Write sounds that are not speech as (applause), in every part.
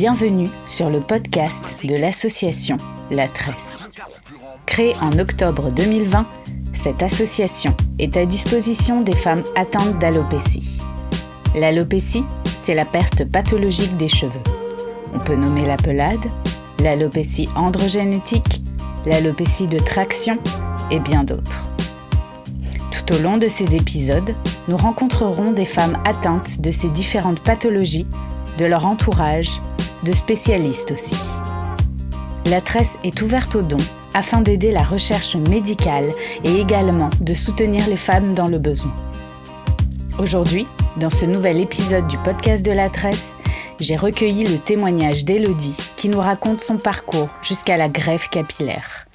Bienvenue sur le podcast de l'association La Tresse. Créée en octobre 2020, cette association est à disposition des femmes atteintes d'alopécie. L'alopécie, c'est la perte pathologique des cheveux. On peut nommer la pelade, l'alopécie androgénétique, l'alopécie de traction et bien d'autres. Tout au long de ces épisodes, nous rencontrerons des femmes atteintes de ces différentes pathologies, de leur entourage, de spécialistes aussi. La tresse est ouverte aux dons afin d'aider la recherche médicale et également de soutenir les femmes dans le besoin. Aujourd'hui, dans ce nouvel épisode du podcast de la tresse, j'ai recueilli le témoignage d'Elodie qui nous raconte son parcours jusqu'à la greffe capillaire.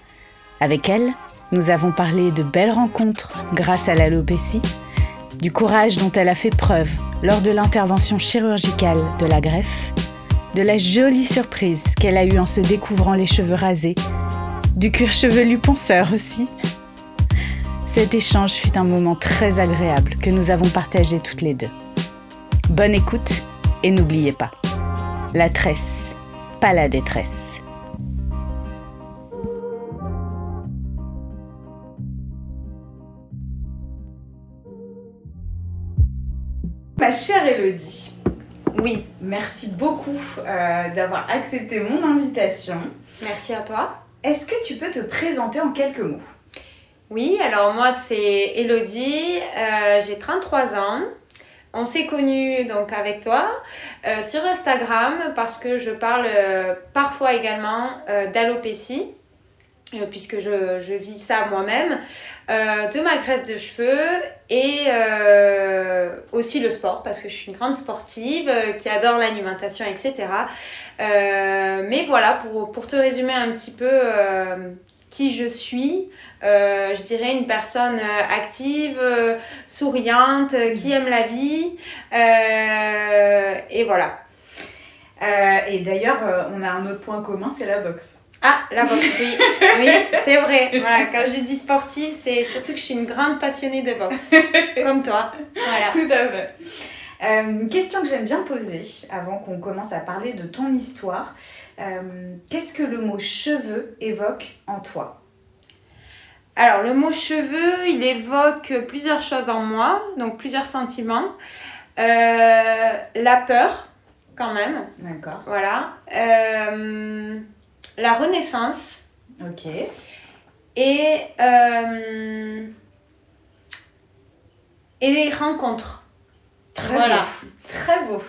Avec elle, nous avons parlé de belles rencontres grâce à l'alopécie, du courage dont elle a fait preuve lors de l'intervention chirurgicale de la greffe, de la jolie surprise qu'elle a eue en se découvrant les cheveux rasés, du cuir chevelu ponceur aussi. Cet échange fut un moment très agréable que nous avons partagé toutes les deux. Bonne écoute et n'oubliez pas, la tresse, pas la détresse. Ma chère Elodie, oui, merci beaucoup euh, d'avoir accepté mon invitation. Merci à toi. Est-ce que tu peux te présenter en quelques mots? Oui, alors moi c'est Elodie, euh, j'ai 33 ans. On s'est connus donc avec toi euh, sur Instagram parce que je parle parfois également d'alopécie. Euh, puisque je, je, vis ça moi-même, euh, de ma greffe de cheveux et euh, aussi le sport, parce que je suis une grande sportive qui adore l'alimentation, etc. mais voilà, pour, pour, te résumer un petit peu qui je suis, je dirais une personne active, souriante, qui aime la vie, et voilà. et d'ailleurs, on a un autre point commun, c'est la boxe. Ah, la boxe, oui. Oui, c'est vrai. Voilà, quand je dis sportive, c'est surtout que je suis une grande passionnée de boxe. comme toi. Voilà. Tout à fait. Euh, une question que j'aime bien poser avant qu'on commence à parler de ton histoire. Euh, qu'est-ce que le mot cheveux évoque en toi? Alors, le mot cheveux, il évoque plusieurs choses en moi, donc plusieurs sentiments. Euh, la peur, quand même. D'accord. Voilà la Renaissance. Ok. Et, euh, et les rencontres. Très voilà. beau. Très beau.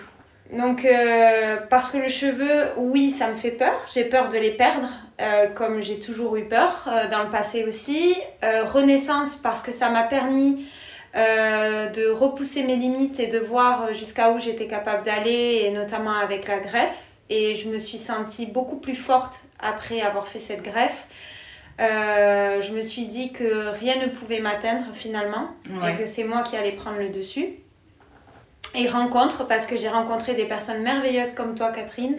Donc, euh, parce que le cheveu, oui, ça me fait peur. J'ai peur de les perdre, euh, comme j'ai toujours eu peur dans le passé aussi. renaissance, parce que ça m'a permis de repousser mes limites et de voir jusqu'à où j'étais capable d'aller, et notamment avec la greffe. Et je me suis sentie beaucoup plus forte après avoir fait cette greffe. Euh, je me suis dit que rien ne pouvait m'atteindre finalement et que c'est moi qui allais prendre le dessus. Et rencontre, parce que j'ai rencontré des personnes merveilleuses comme toi, Catherine,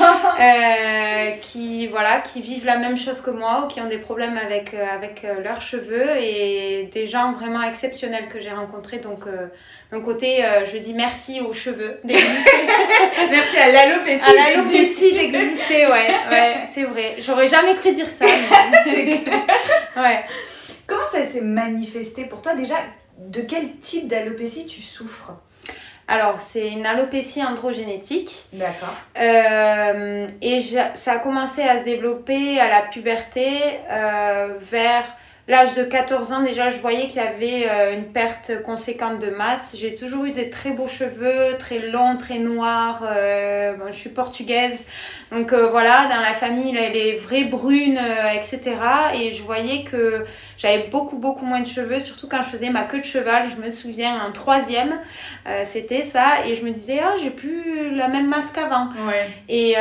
euh, (laughs) qui, voilà, qui vivent la même chose que moi ou qui ont des problèmes avec, euh, avec leurs cheveux et des gens vraiment exceptionnels que j'ai rencontrés. Donc, d'un côté, euh, je dis merci aux cheveux d'exister. (laughs) merci à l'alopécie. À l'alopécie d'exister, ouais, ouais, c'est vrai. J'aurais jamais cru dire ça. (laughs) ouais. Comment ça s'est manifesté pour toi? Déjà De quel type d'alopécie tu souffres? Alors, c'est une alopécie androgénétique. D'accord. Euh, et ça a commencé à se développer à la puberté euh, vers l'âge de 14 ans, déjà, je voyais qu'il y avait euh, une perte conséquente de masse. J'ai toujours eu des très beaux cheveux, très longs, très noirs. Euh, je suis portugaise. Donc euh, voilà, dans la famille, les vraies brunes, etc. Et je voyais que j'avais beaucoup, beaucoup moins de cheveux, surtout quand je faisais ma queue de cheval. Je me souviens, en troisième, c'était ça. Et je me disais, ah, j'ai plus la même masse qu'avant. Et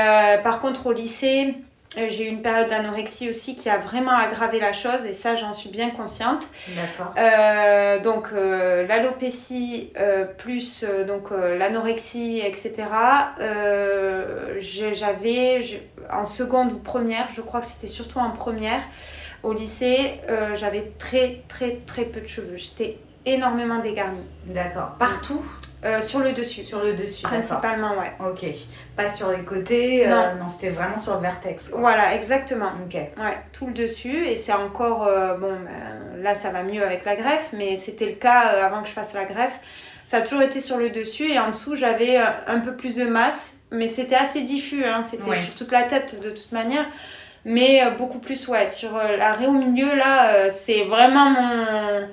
par contre, au lycée, euh, j'ai eu une période d'anorexie aussi qui a vraiment aggravé la chose et ça j'en suis bien consciente. D'accord. Euh, donc euh, l'alopécie plus donc l'anorexie etc. j'avais en seconde ou première, je crois que c'était surtout en première au lycée, j'avais très très très peu de cheveux. J'étais énormément dégarnie. D'accord. Partout Euh, sur le dessus. Sur le dessus, Principalement, ouais. Ok. Pas sur les côtés. Non, non c'était vraiment sur le vertex. Voilà, exactement. Ok. Ouais, tout le dessus. Et c'est encore. bon, ben, là, ça va mieux avec la greffe, mais c'était le cas avant que je fasse la greffe. Ça a toujours été sur le dessus et en dessous, j'avais un peu plus de masse, mais c'était assez diffus. Hein. C'était sur toute la tête de toute manière mais beaucoup plus ouais sur l'arrêt au milieu là c'est vraiment mon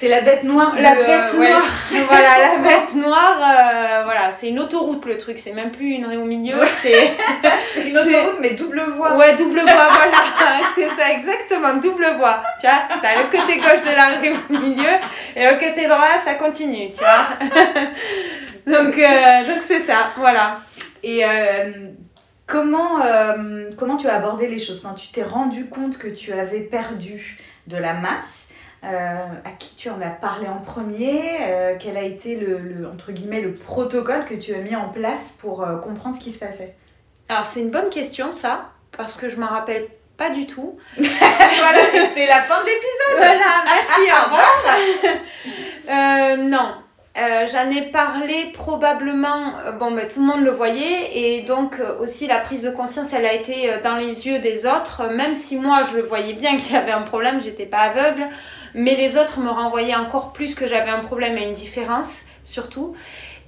c'est la bête noire. la bête noire. (laughs) voilà, la (laughs) bête noire. Euh, voilà, c'est une autoroute le truc. C'est même plus une raie au milieu. (laughs) C'est une autoroute mais double voie. Ouais, double voie. voilà, c'est ça exactement, double voie. Tu vois, t'as le côté gauche de la raie au milieu et le côté droit, ça continue. Tu vois. donc, euh, donc c'est ça. Voilà. Et euh, comment comment tu as abordé les choses? Quand tu t'es rendu compte que tu avais perdu de la masse? Euh, à qui tu en as parlé en premier euh, Quel a été le, entre guillemets, le protocole que tu as mis en place pour euh, comprendre ce qui se passait? Alors c'est une bonne question ça, parce que je m'en rappelle pas du tout. (laughs) voilà, c'est la fin de l'épisode. Voilà, merci, au revoir. (laughs) non, euh, j'en ai parlé probablement, euh, bon, ben, tout le monde le voyait, et donc euh, aussi la prise de conscience, elle a été dans les yeux des autres, même si moi je le voyais bien qu'il (laughs) y avait un problème, j'étais pas aveugle, mais les autres me renvoyaient encore plus que j'avais un problème et une différence, surtout.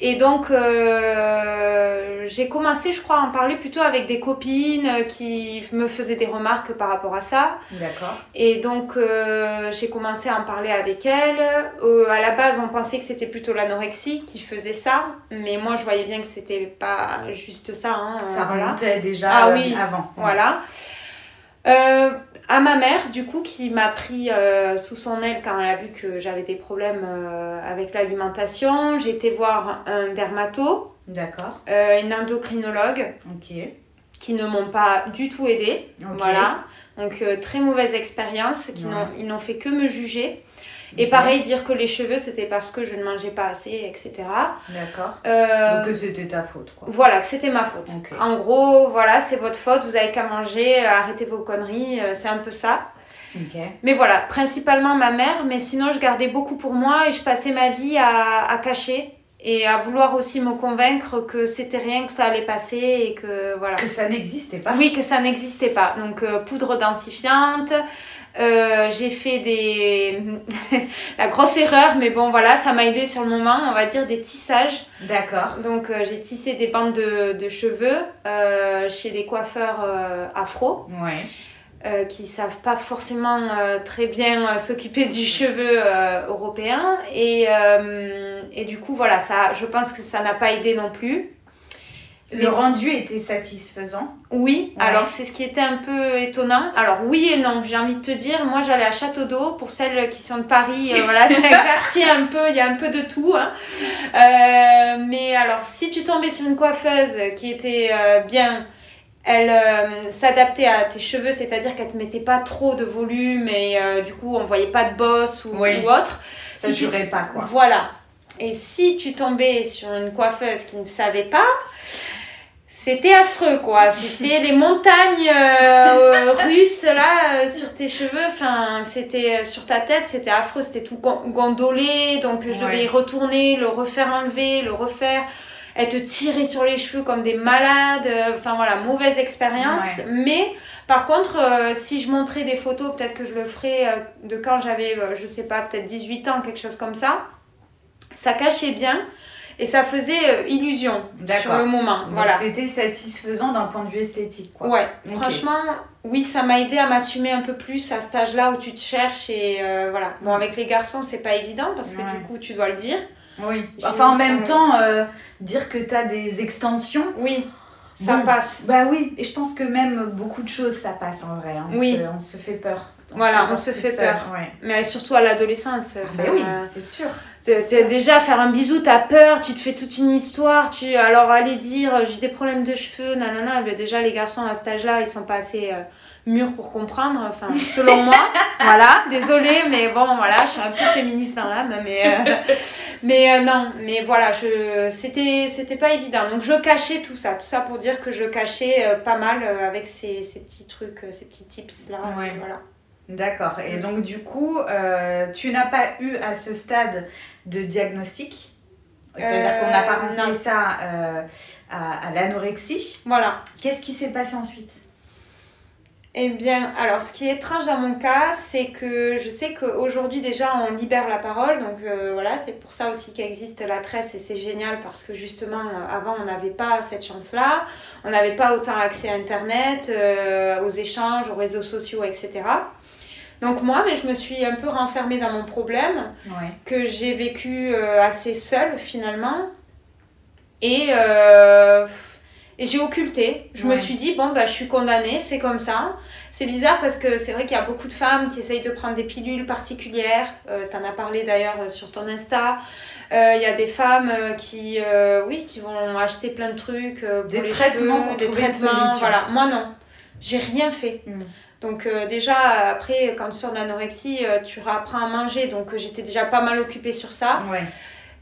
Et donc, euh, j'ai commencé, je crois, à en parler plutôt avec des copines qui me faisaient des remarques par rapport à ça. D'accord. Et donc, euh, j'ai commencé à en parler avec elles. Euh, à la base, on pensait que c'était plutôt l'anorexie qui faisait ça. Mais moi, je voyais bien que c'était pas juste ça. Hein, ça remontait déjà ah, oui, avant. Voilà. Euh, à ma mère, du coup, qui m'a pris euh, sous son aile quand elle a vu que j'avais des problèmes euh, avec l'alimentation. J'ai été voir un dermato. D'accord. une endocrinologue. Ok. Qui ne m'ont pas du tout aidé. Voilà. Donc, très mauvaise expérience. Qui ils n'ont fait que me juger. Et pareil, dire que les cheveux, c'était parce que je ne mangeais pas assez, etc. D'accord. Euh, Donc que c'était ta faute, quoi. Voilà, que c'était ma faute. En gros, voilà, c'est votre faute, vous avez qu'à manger, euh, arrêtez vos conneries, euh, c'est un peu ça. Mais voilà, principalement ma mère, mais sinon je gardais beaucoup pour moi et je passais ma vie à, à cacher et à vouloir aussi me convaincre que c'était rien, que ça allait passer et que voilà. Que ça n'existait pas. Oui, que ça n'existait pas. Donc poudre densifiante, euh, j'ai fait des (laughs) la grosse erreur mais bon voilà ça m'a aidé sur le moment on va dire des tissages d'accord donc euh, j'ai tissé des bandes de, de cheveux euh, chez des coiffeurs afro ouais. Qui savent pas forcément très bien s'occuper du cheveu européen et, et du coup voilà ça je pense que ça n'a pas aidé non plus le rendu était satisfaisant Oui, alors c'est ce qui était un peu étonnant. Alors oui et non, j'ai envie de te dire, moi j'allais à Château d'Eau, pour celles qui sont de Paris, euh, voilà, c'est un quartier un peu, il y a un peu de tout. Hein. Euh, mais alors si tu tombais sur une coiffeuse qui était euh, bien, elle s'adaptait à tes cheveux, c'est-à-dire qu'elle te mettait pas trop de volume et du coup on voyait pas de bosse ou, ou autre. Ça si durait pas quoi. Voilà. Et si tu tombais sur une coiffeuse qui ne savait pas, c'était affreux quoi. C'était les montagnes euh, (laughs) russes là euh, sur tes cheveux. Enfin c'était euh, sur ta tête c'était affreux. C'était tout gondolé. Donc je devais y retourner le refaire enlever le refaire elle te tirait sur les cheveux comme des malades enfin voilà mauvaise expérience mais par contre si je montrais des photos peut-être que je le ferais de quand j'avais je sais pas peut-être 18 ans quelque chose comme ça ça cachait bien et ça faisait euh, illusion sur le moment. voilà. C'était satisfaisant d'un point de vue esthétique. Quoi. Ouais, franchement, oui, ça m'a aidé à m'assumer un peu plus à cet âge-là où tu te cherches et euh, voilà. Bon, avec les garçons, c'est pas évident parce que du coup, tu dois le dire. Oui. Enfin, en même temps, euh, dire que tu as des extensions. Oui. Ça passe. Bah oui, et je pense que même beaucoup de choses, ça passe en vrai. Hein. oui. on se fait peur. voilà, on se fait peur. Mais surtout à l'adolescence. Ah, oui, c'est sûr. C'est déjà faire un bisou, t'as peur, tu te fais toute une histoire, tu alors aller dire euh, j'ai des problèmes de cheveux, nanana, ben déjà les garçons à cet âge-là, ils sont pas assez euh, mûrs pour comprendre, enfin selon moi, (laughs) voilà, désolée, mais bon voilà, je suis un peu féministe dans l'âme, mais euh, (laughs) mais non, mais voilà, je c'était c'était pas évident, donc je cachais tout ça, tout ça pour dire que je cachais pas mal avec ces, ces petits trucs, ces petits tips là, voilà. D'accord. Et mm. donc, du coup, euh, tu n'as pas eu à ce stade de diagnostic? C'est-à-dire qu'on a pas Euh, non. ça euh, à, à l'anorexie? Voilà. Qu'est-ce qui s'est passé ensuite? Eh bien, alors, ce qui est étrange dans mon cas, c'est que je sais qu'aujourd'hui, déjà, on libère la parole. Donc, euh, voilà, c'est pour ça aussi qu'existe la tresse et c'est génial parce que justement, euh, avant, on n'avait pas cette chance-là. On n'avait pas autant accès à Internet, euh, aux échanges, aux réseaux sociaux, etc. Donc, moi, mais je me suis un peu renfermée dans mon problème Ouais. que j'ai vécu euh, assez seule finalement. Et, et j'ai occulté. Je me suis dit, bon, bah, je suis condamnée, c'est comme ça. C'est bizarre parce que c'est vrai qu'il y a beaucoup de femmes qui essayent de prendre des pilules particulières. Euh, T'en as parlé d'ailleurs euh, sur ton Insta. Euh, Il y a des femmes euh, qui, euh, oui, qui vont acheter plein de trucs. pour Des les traitements cheveux, des traitements. Voilà, moi non. J'ai rien fait. Mm. Donc euh, déjà, après, quand tu sors de l'anorexie, euh, tu apprends à manger. Donc euh, j'étais déjà pas mal occupée sur ça. Ouais.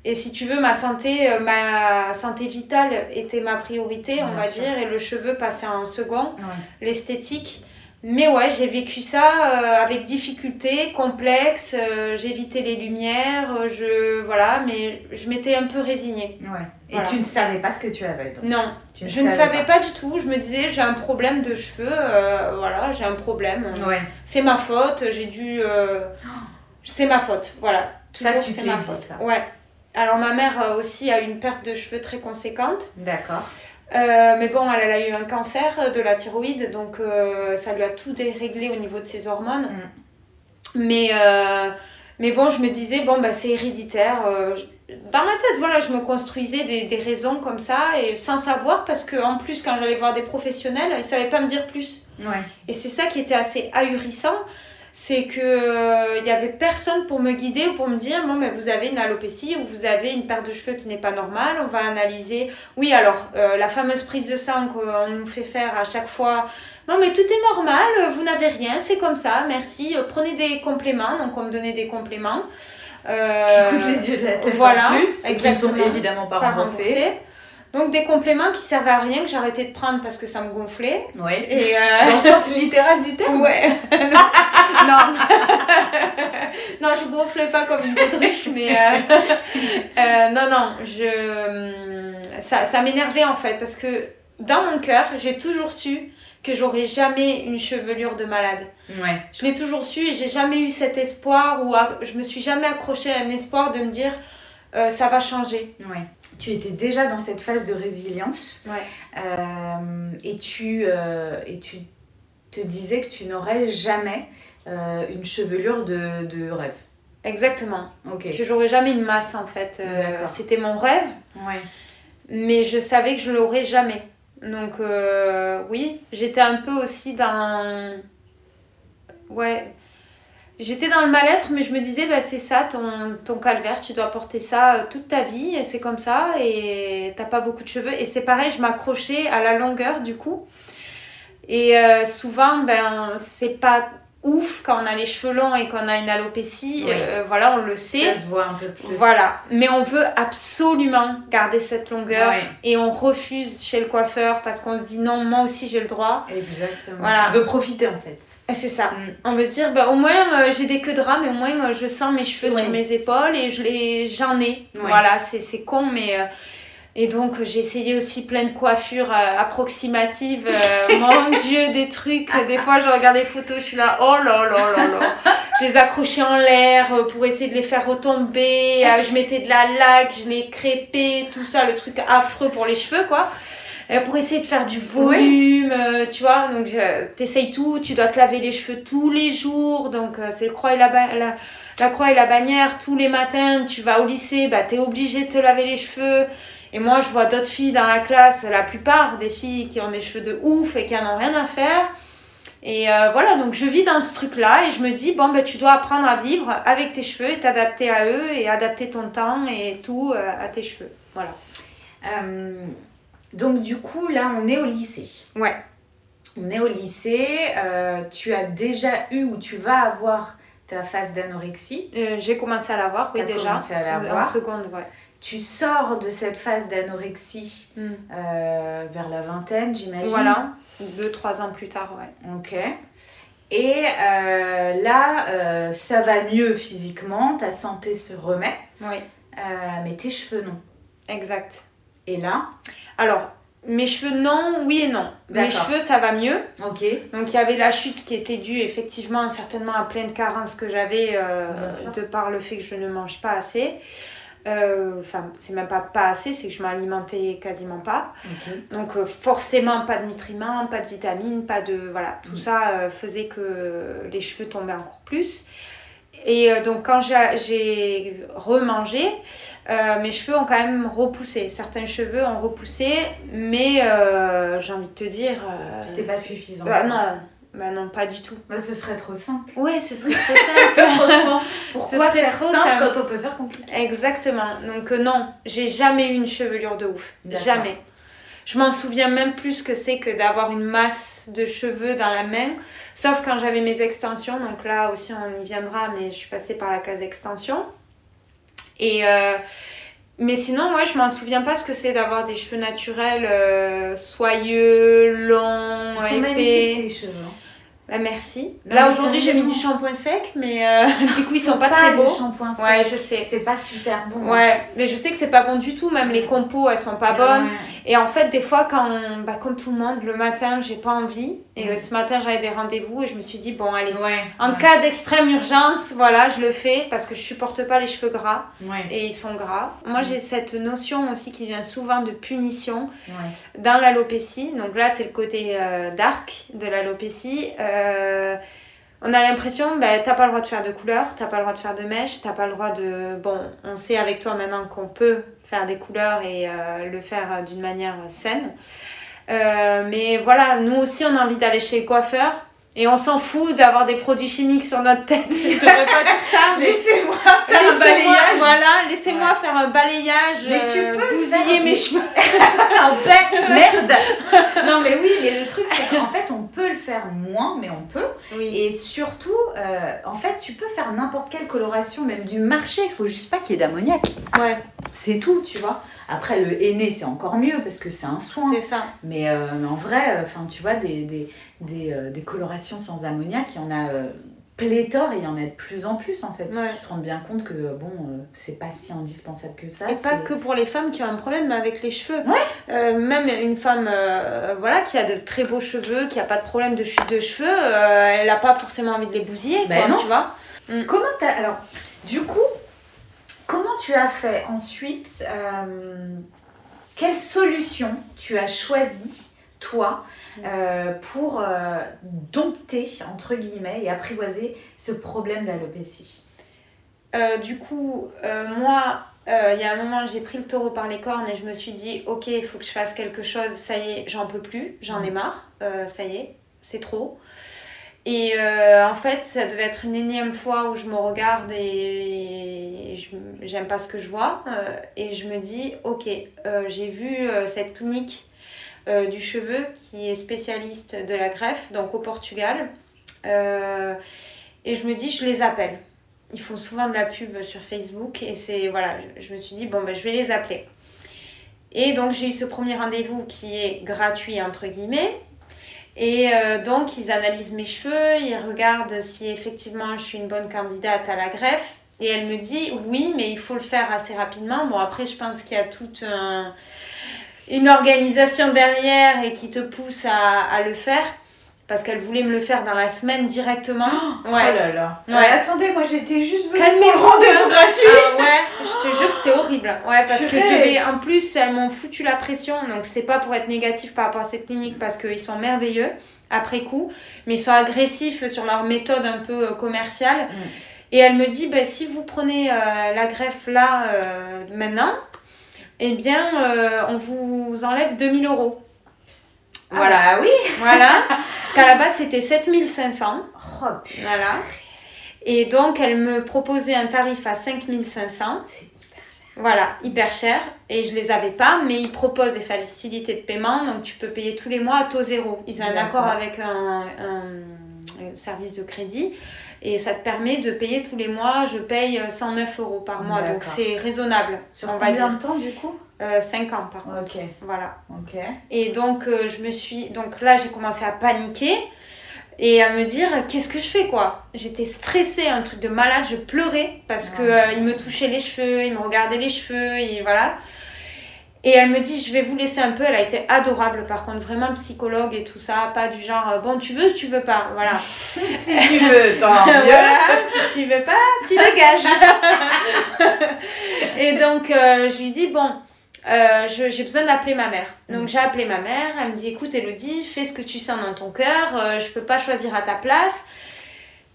Et si tu veux, ma santé, euh, ma santé vitale était ma priorité, on va sûr. dire, et le cheveu passait en second, Ouais. l'esthétique. Mais ouais, j'ai vécu ça euh, avec difficulté, complexe, euh, j'évitais les lumières, euh, je voilà, mais je m'étais un peu résignée. Ouais. Et Voilà. tu ne savais pas ce que tu avais donc. Non, Tu je ne savais pas. du tout. Je me disais, j'ai un problème de cheveux, voilà, j'ai un problème. Ouais. C'est ma faute, j'ai dû. euh, C'est ma faute, voilà. Ça, Toujours, tu c'est ma faute. ça. Ouais. Alors, ma mère euh, aussi a une perte de cheveux très conséquente. D'accord. Euh, mais bon, elle, elle a eu un cancer de la thyroïde, donc euh, ça lui a tout déréglé au niveau de ses hormones. Mais, euh, mais bon, je me disais, bon, bah, c'est héréditaire. euh, dans ma tête, voilà, je me construisais des, des raisons comme ça, et sans savoir, parce que en plus, quand j'allais voir des professionnels, ils ne savaient pas me dire plus. Ouais. Et c'est ça qui était assez ahurissant, c'est que euh, il y avait personne pour me guider ou pour me dire bon mais vous avez une alopécie ou vous avez une perte de cheveux qui n'est pas normale, on va analyser. Oui alors euh, la fameuse prise de sang qu'on nous fait faire à chaque fois. Non mais tout est normal, vous n'avez rien, c'est comme ça, merci. Euh, Prenez des compléments, donc on me donnait des compléments. Euh, Qui coûtent les yeux de la tête voilà, en plus. et qui ne sont exactement. évidemment pas, pas remboursés. remboursés. Donc des compléments qui servaient à rien que j'arrêtais de prendre parce que ça me gonflait. Ouais. Et euh, (laughs) Dans le sens littéral du terme. Ouais. (laughs) non. (laughs) non, je gonflais pas comme une baudruche, mais euh, euh, non, non, je ça, ça m'énervait en fait parce que dans mon cœur, j'ai toujours su que j'aurais jamais une chevelure de malade. Ouais. Je l'ai toujours su et j'ai jamais eu cet espoir ou à- je me suis jamais accrochée à un espoir de me dire euh, ça va changer. Ouais. Tu étais déjà dans cette phase de résilience Ouais. euh, et, tu, euh, et tu te disais que tu n'aurais jamais une chevelure de, de rêve. Exactement. Ok. Que j'aurais jamais une masse en fait. C'était mon rêve. Ouais. mais je savais que je l'aurais jamais. Donc oui, j'étais un peu aussi dans... Ouais, j'étais dans le mal-être, mais je me disais, bah, c'est ça ton, ton calvaire, tu dois porter ça euh, toute ta vie, et c'est comme ça, et t'as pas beaucoup de cheveux. Et c'est pareil, je m'accrochais à la longueur du coup. Et euh, souvent, ben, c'est pas ouf quand on a les cheveux longs et qu'on a une alopécie, Oui. euh, voilà, on le sait. Ça se voit un peu plus. Voilà, mais on veut absolument garder cette longueur et on refuse chez le coiffeur parce qu'on se dit non, moi aussi j'ai le droit. Exactement. Voilà. Tu veux profiter en fait. Et c'est ça. Mm. On veut se dire, bah, au moins euh, j'ai des queues de rat, mais au moins euh, je sens mes cheveux Ouais. sur mes épaules et je les, j'en ai. Ouais. Voilà, c'est, con, mais. euh, et donc j'ai essayé aussi plein de coiffures approximatives. (laughs) mon dieu, des trucs. Des fois je regarde les photos, je suis là, oh là là là là. Je les accrochais en l'air pour essayer de les faire retomber. Je mettais de la laque, je les crépais, tout ça, le truc affreux pour les cheveux quoi. Euh, Pour essayer de faire du volume, euh, tu vois. Donc t'essayes tout, tu dois te laver les cheveux tous les jours. Donc euh, c'est le croix et la, ba- la, la croix et la bannière tous les matins. Tu vas au lycée, bah t'es obligé de te laver les cheveux. Et moi, je vois d'autres filles dans la classe, la plupart des filles qui ont des cheveux de ouf et qui en ont rien à faire. Et euh, voilà, donc je vis dans ce truc-là et je me dis, bon, ben, tu dois apprendre à vivre avec tes cheveux et t'adapter à eux et adapter ton temps et tout à tes cheveux. Voilà. Euh, donc du coup, là, on est au lycée. Ouais. On est au lycée. euh, tu as déjà eu ou tu vas avoir ta phase d'anorexie. Euh, J'ai commencé à l'avoir, oui, déjà. commencé à l'avoir. En seconde, ouais. Tu sors de cette phase d'anorexie Mm. euh, vers la vingtaine, j'imagine. Voilà. Deux, trois ans plus tard, ouais. Ok. Et là, ça va mieux physiquement, ta santé se remet, Oui. mais tes cheveux non. Exact. Et là? Alors, mes cheveux, non, oui et non. Mes cheveux, ça va mieux. Ok. Donc il y avait la chute qui était due effectivement certainement à pleine carence que j'avais euh, de par le fait que je ne mange pas assez. Euh, Enfin, c'est même pas pas assez, c'est que je m'alimentais quasiment pas. Donc euh, forcément pas de nutriments, pas de vitamines, pas de... Voilà, tout Mm. ça faisait que les cheveux tombaient encore plus. Et euh, donc quand j'ai- remangé, euh, mes cheveux ont quand même repoussé. Certains cheveux ont repoussé, mais euh, j'ai envie de te dire... euh, C'était pas suffisant. bah non, bah non, pas du tout. Bah, ce serait trop simple. Oui, ce serait (laughs) trop simple. Franchement, pourquoi faire trop simple simple. quand on peut faire compliqué? Exactement. Donc non, j'ai jamais eu une chevelure de ouf. Jamais. Je m'en souviens même plus ce que c'est que d'avoir une masse de cheveux dans la main. Sauf quand j'avais mes extensions. Donc là aussi, on y viendra, mais je suis passée par la case extension. Et... euh, mais sinon, moi, je m'en souviens pas ce que c'est d'avoir des cheveux naturels euh, soyeux, longs, Ils sont épais. magnifiques tes cheveux. Bah, merci. Non, Là aujourd'hui j'ai mis du shampoing sec, mais euh, (laughs) du coup ils sont pas, très le beaux. shampoing Ouais, sec. je sais. C'est pas super bon. hein. Ouais, mais je sais que c'est pas bon du tout, même les compos elles sont pas bonnes. Ouais. Et en fait, des fois, quand, bah, comme tout le monde, le matin j'ai pas envie. Et euh, ce matin j'avais des rendez-vous et je me suis dit, bon, allez, Ouais. en ouais. cas d'extrême urgence, voilà, je le fais parce que je supporte pas les cheveux gras Ouais. et ils sont gras. Moi j'ai cette notion aussi qui vient souvent de punition Ouais. dans l'alopécie, donc là c'est le côté euh, dark de l'alopécie, euh, on a l'impression, ben, t'as pas le droit de faire de couleurs, t'as pas le droit de faire de mèches, t'as pas le droit de... Bon, on sait avec toi maintenant qu'on peut faire des couleurs et euh, le faire euh, d'une manière saine. Euh, mais voilà, nous aussi on a envie d'aller chez le coiffeur et on s'en fout d'avoir des produits chimiques sur notre tête. Je devrais pas dire ça, (laughs) mais... Laissez-moi faire un balayage. voilà, laissez-moi Ouais. faire un balayage, Mais tu euh, peux bousiller faire- mes cheveux. (laughs) en paix, (laughs) merde Non mais oui, mais le truc c'est qu'en fait on peut le faire moins, mais on peut. Oui. Et surtout, euh, en fait tu peux faire n'importe quelle coloration, même du marché, il faut juste pas qu'il y ait d'ammoniac. Ouais, C'est tout, tu vois. Après le henné c'est encore mieux parce que c'est un soin. c'est ça. Mais, euh, mais en vrai, enfin tu vois, des, des, des, euh, des colorations sans ammoniac, il y en a euh, pléthore et il y en a de plus en plus en fait. Parce Ouais. qu'ils se rendent bien compte que euh, bon, euh, c'est pas si indispensable que ça. Et pas que pour les femmes qui ont un problème avec les cheveux. Ouais. Euh, même une femme euh, voilà, qui a de très beaux cheveux, qui a pas de problème de chute de cheveux, euh, elle n'a pas forcément envie de les bousiller, Ben quoi, non. tu vois. Comment t'as. Alors, du coup, comment tu as fait ensuite euh, Quelle solution tu as choisi, toi, euh, pour euh, dompter, entre guillemets, et apprivoiser ce problème d'alopécie? Euh, du coup, moi, il y a un moment, j'ai pris le taureau par les cornes et je me suis dit, ok, il faut que je fasse quelque chose, ça y est, j'en peux plus, j'en ai marre, ça y est, c'est trop. Et euh, en fait, ça devait être une énième fois où je me regarde et j'aime pas ce que je vois. euh, et je me dis, ok, euh, j'ai vu cette clinique du cheveu qui est spécialiste de la greffe, donc au Portugal. Et je me dis, je les appelle. Ils font souvent de la pub sur Facebook et c'est voilà, je- je me suis dit bon ben je vais les appeler. Et donc j'ai eu ce premier rendez-vous qui est gratuit entre guillemets. Et euh, donc ils analysent mes cheveux, ils regardent si effectivement je suis une bonne candidate à la greffe. Et elle me dit oui, mais il faut le faire assez rapidement. Bon après je pense qu'il y a toute un- une organisation derrière et qui te pousse à le faire. Parce qu'elle voulait me le faire dans la semaine directement. Oh là là Ouais. Ouais, Attendez, moi j'étais juste venue pour le rendez-vous gratuit Ah ouais, je te jure, c'était horrible. Ouais, parce que je devais. En plus, elles m'ont foutu la pression. Donc, c'est pas pour être négatif par rapport à cette clinique parce qu'ils sont merveilleux après coup. Mais ils sont agressifs sur leur méthode un peu euh, commerciale. Mm. Et elle me dit bah, si vous prenez euh, la greffe là, euh, maintenant, eh bien, euh, on vous enlève 2000 euros. Voilà, ah oui (laughs) Voilà. Parce qu'à la base, c'était 7500. Oh, Voilà. Et donc, elle me proposait un tarif à 5500. c'est hyper cher. Voilà, hyper cher. Et je les avais pas, mais ils proposent des facilités de paiement. Donc, tu peux payer tous les mois à taux zéro. Ils ont un accord avec un, un- un service de crédit. Et ça te permet de payer tous les mois. Je paye euh, 109 euros par mois. Donc, c'est raisonnable, Sur on va combien dire. de temps du coup? 5 ans, par contre. Ok, Voilà. ok. Et donc, euh, je me suis. Donc là, j'ai commencé à paniquer et à me dire qu'est-ce que je fais quoi? J'étais stressée, un truc de malade, je pleurais parce que Ouais. euh, il me touchait les cheveux, il me regardait les cheveux, et voilà. Et elle me dit, je vais vous laisser un peu. Elle a été adorable, par contre, vraiment psychologue et tout ça. Pas du genre, euh, bon, tu veux, tu veux pas. Voilà. (laughs) si tu veux, tant (laughs) mieux. voilà, si tu veux pas, tu dégages. (laughs) et donc, euh, je lui dis, bon, euh, j'ai besoin d'appeler ma mère. Donc, j'ai appelé ma mère. Elle me dit, écoute, Elodie, fais ce que tu sens dans ton cœur. euh, je peux pas choisir à ta place.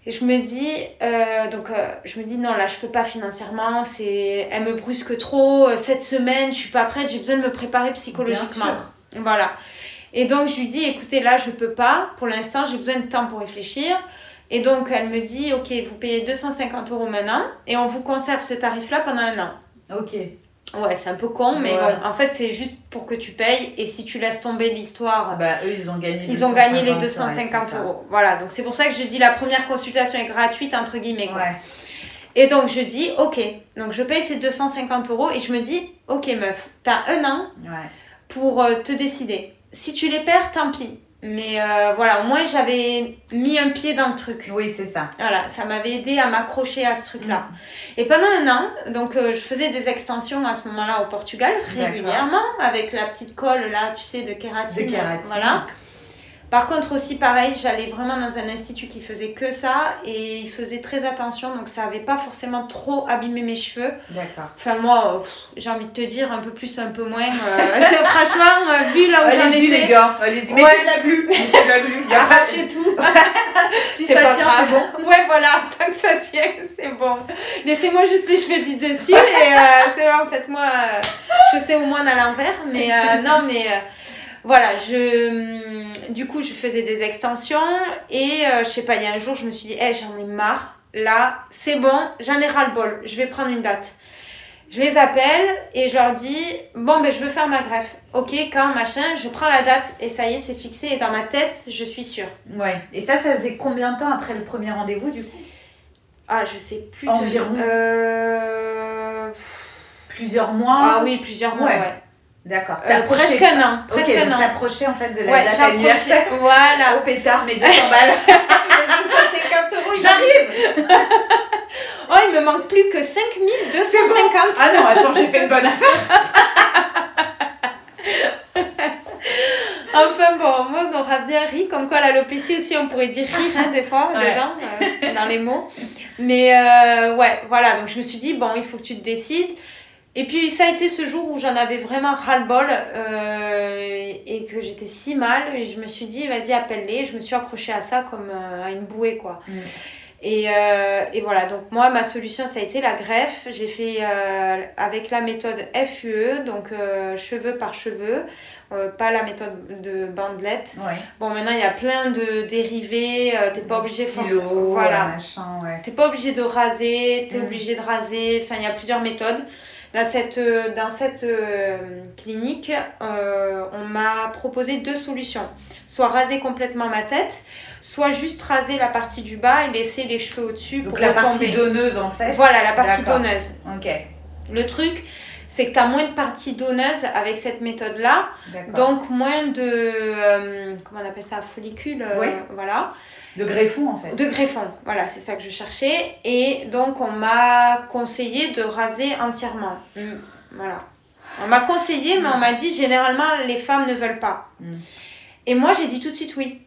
Et je me dis, euh, donc euh, je me dis non là je peux pas financièrement, c'est, elle me brusque trop. euh, Cette semaine je suis pas prête, j'ai besoin de me préparer psychologiquement. Voilà. Et donc je lui dis, écoutez là je peux pas, pour l'instant j'ai besoin de temps pour réfléchir. Et donc elle me dit, ok vous payez 250 euros maintenant et on vous conserve ce tarif là pendant un an. Ok. Ouais c'est un peu con mais Ouais. bon en fait c'est juste pour que tu payes et si tu laisses tomber l'histoire Ah bah, eux, ils ont gagné ils ont gagné les 250, 250 ouais, c'est ça. euros. Voilà, donc c'est pour ça que je dis la première consultation est gratuite, entre guillemets. Quoi. Ouais. Et donc je dis, ok, donc je paye ces 250 euros et je me dis, ok meuf, t'as un an pour euh, te décider. Si tu les perds, tant pis. Mais euh, voilà, au moins j'avais mis un pied dans le truc. Oui, c'est ça. Voilà, ça m'avait aidé à m'accrocher à ce truc-là. Mm. Et pendant un an, donc euh, je faisais des extensions à ce moment-là au Portugal régulièrement avec la petite colle là, tu sais, de kératine. De kératine. Voilà. Par contre aussi pareil, j'allais vraiment dans un institut qui faisait que ça et il faisait très attention donc ça avait pas forcément trop abîmé mes cheveux. D'accord. Enfin moi, j'ai envie de te dire un peu plus, un peu moins. euh, (laughs) c'est franchement, euh, vu là où j'en Allez-y, les étais, gars. Allez-y. Mettez la glu. Mettez la glu. Y a pas- arracher tout. (laughs) Si C'est ça pas tient, c'est bon. Ouais, voilà, tant que ça tient, c'est bon. Laissez-moi juste les cheveux du dessus et euh, c'est bon, faites-moi. euh, je sais au moins à l'envers, mais non, mais voilà, je. hum, Du coup, je faisais des extensions et euh, je sais pas, il y a un jour, je me suis dit, Eh, j'en ai marre, là, c'est bon, j'en ai ras-le-bol, je vais prendre une date. Je les appelle et je leur dis Bon, ben je veux faire ma greffe. Ok, quand, machin, je prends la date et ça y est, c'est fixé et dans ma tête, je suis sûre. Ouais. Et ça, ça faisait combien de temps après le premier rendez-vous, du coup? Ah, je sais plus. Environ. Euh... Plusieurs mois Ah oui, plusieurs mois, Ouais. ouais. D'accord. Euh, presque un an. Presque Ok, un an. en fait de la Ouais. (laughs) Voilà. Au pétard, mes 200 (laughs) balles. (laughs) 250 euros, J'arrive Oh, il me manque plus que 5250. Ah non, attends, j'ai fait une bonne affaire. Enfin bon, moi on aura bien ri, comme quoi l'alopécie aussi on pourrait dire rire hein, des fois Ouais. dedans, euh, dans les mots. Mais euh, ouais, voilà, donc je me suis dit, bon, il faut que tu te décides. Et puis ça a été ce jour où j'en avais vraiment ras-le-bol euh, et que j'étais si mal. Et je me suis dit, vas-y, appelle-les. Je me suis accrochée à ça comme euh, à une bouée, quoi. Mm. Et, euh, et voilà, donc moi, ma solution, ça a été la greffe. J'ai fait avec la méthode FUE, donc cheveux par cheveux, pas la méthode de bandelette. Ouais. Bon, maintenant, il y a plein de dérivés, t'es pas obligé Stylo, forcément- Voilà. machin, ouais. T'es pas obligé de raser, t'es Mm. obligé de raser, enfin il y a plusieurs méthodes. Dans cette, dans cette euh, clinique, euh, on m'a proposé deux solutions. Soit raser complètement ma tête, soit juste raser la partie du bas et laisser les cheveux au-dessus pour la retomber. partie donneuse en fait. Voilà, la partie donneuse. Ok, Le truc, c'est que tu as moins de parties donneuses avec cette méthode-là, donc moins de... euh, comment on appelle ça Follicules euh, Oui. Voilà. De greffon en fait. De greffon, voilà, c'est ça que je cherchais. Et donc, on m'a conseillé de raser entièrement. Voilà. On m'a conseillé, mais on m'a dit généralement les femmes ne veulent pas. Mm. Et moi, j'ai dit tout de suite oui.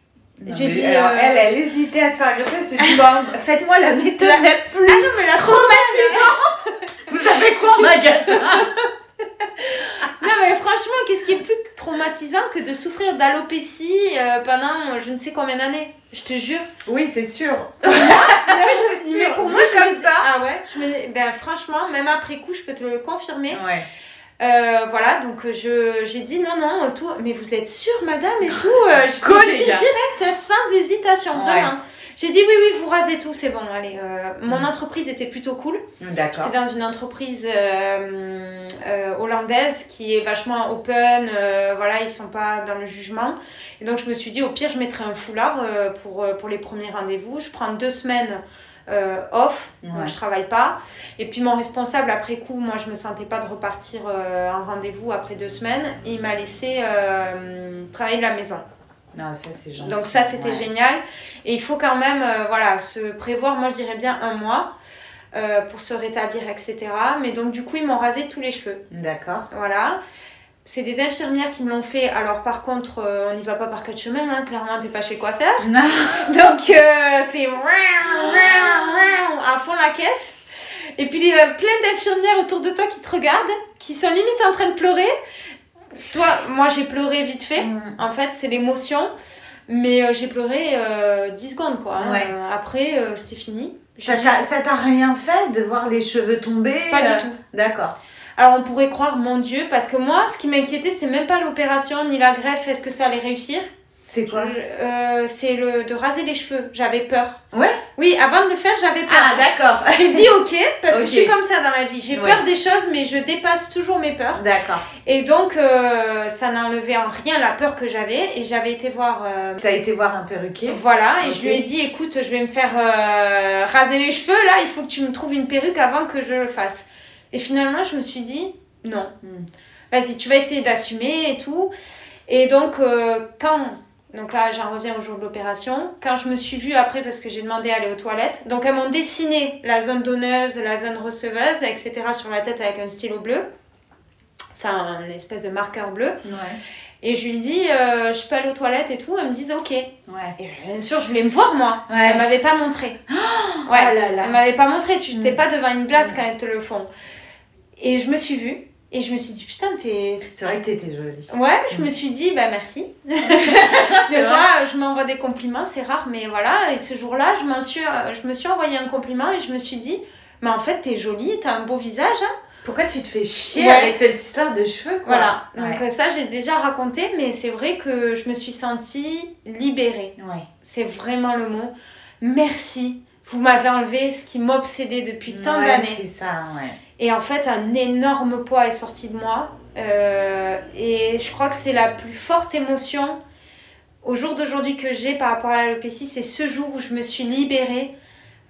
J'ai dit, alors, euh, elle, elle hésitait à se faire greffer, elle se dit bon, (laughs) faites-moi la méthode La- la plus Ah non, mais la traumatisante. Savez quoi en magasin (laughs) Non, mais franchement, qu'est-ce qui est plus traumatisant que de souffrir d'alopécie euh, pendant euh, je ne sais combien d'années? Je te jure. Oui, c'est sûr. (laughs) Mais pour moi, je comme me- ça. Ah ouais, je me... ben, franchement, même après coup, je peux te le confirmer. Ouais. Euh, voilà, donc je, j'ai dit non, non, tout, mais vous êtes sûre, madame, et (laughs) tout. euh, je dit direct, euh, sans hésitation, Ouais. vraiment. J'ai dit oui, oui, vous rasez tout, c'est bon, allez. euh, mon Mm. entreprise était plutôt cool. D'accord. J'étais dans une entreprise euh, euh, hollandaise qui est vachement open, voilà, ils sont pas dans le jugement. Et donc je me suis dit, au pire, je mettrai un foulard pour, pour les premiers rendez-vous. Je prends deux semaines euh, off, donc Ouais. je travaille pas. Et puis mon responsable, après coup, moi je me sentais pas de repartir euh, en rendez-vous après deux semaines. Il m'a laissé euh, travailler de la maison. Non, ça c'est gentil. Donc ça c'était Ouais. génial. Et il faut quand même euh, voilà, se prévoir, moi je dirais bien un mois euh, pour se rétablir, etc. Mais donc du coup ils m'ont rasé tous les cheveux. D'accord. Voilà. C'est des infirmières qui me l'ont fait. Alors par contre, euh, on n'y va pas par quatre chemins, hein. clairement, t'es pas chez coiffeur. (laughs) Non. (laughs) Donc euh, c'est à fond la caisse. Et puis il y a plein d'infirmières autour de toi qui te regardent, qui sont limite en train de pleurer. Toi, moi j'ai pleuré vite fait. Mm. En fait, c'est l'émotion. Mais euh, j'ai pleuré euh, 10 secondes quoi. hein. Ouais. Euh, Après, euh, c'était fini. Ça t'a ça t'a rien fait de voir les cheveux tomber Pas euh, du tout. D'accord. Alors on pourrait croire, mon Dieu, parce que moi, ce qui m'inquiétait, c'était même pas l'opération ni la greffe, est-ce que ça allait réussir? C'est quoi euh, C'est le de raser les cheveux. J'avais peur. Ouais Oui, avant de le faire, j'avais peur. Ah, d'accord. (laughs) J'ai dit ok, parce que je suis comme ça dans la vie. J'ai Ouais. peur des choses, mais je dépasse toujours mes peurs. D'accord. Et donc, euh, ça n'enlevait en rien la peur que j'avais. Et j'avais été voir. euh, T'as été voir un perruquier Voilà, et je lui ai dit écoute, je vais me faire euh, raser les cheveux là, il faut que tu me trouves une perruque avant que je le fasse. Et finalement, je me suis dit non. Hmm. Vas-y, tu vas essayer d'assumer et tout. Et donc, quand. Donc là, j'en reviens au jour de l'opération. Quand je me suis vue après, parce que j'ai demandé à aller aux toilettes, donc elles m'ont dessiné la zone donneuse, la zone receveuse, etc. sur la tête avec un stylo bleu. Enfin, une espèce de marqueur bleu. Ouais. Et je lui dis, euh, je peux aller aux toilettes et tout. Elle me disait, ok. Ouais. Et bien sûr, je voulais me voir, moi. Ouais. Elle m'avait pas montré. (gasps) Oh Ouais. là là. Elle m'avait pas montré. Tu t'es Mm. pas devant une glace Mm. quand elles te le font. Et je me suis vue. Et je me suis dit, putain, t'es. C'est vrai que t'étais jolie. Ouais, je me suis dit, bah merci. (laughs) des fois, je m'envoie des compliments, c'est rare, mais voilà. Et ce jour-là, je, suis, euh, je me suis envoyé un compliment et je me suis dit, mais en fait, t'es jolie, t'as un beau visage. hein. Pourquoi tu te fais chier Ouais. avec cette histoire de cheveux quoi? Voilà. Donc, Ouais. euh, ça, j'ai déjà raconté, mais c'est vrai que je me suis sentie libérée. Ouais. C'est vraiment le mot. Merci. Vous m'avez enlevé ce qui m'obsédait depuis tant d'années. C'est ça, ouais. Et en fait, un énorme poids est sorti de moi. Euh, et je crois que c'est la plus forte émotion au jour d'aujourd'hui que j'ai par rapport à l'alopécie. C'est ce jour où je me suis libérée.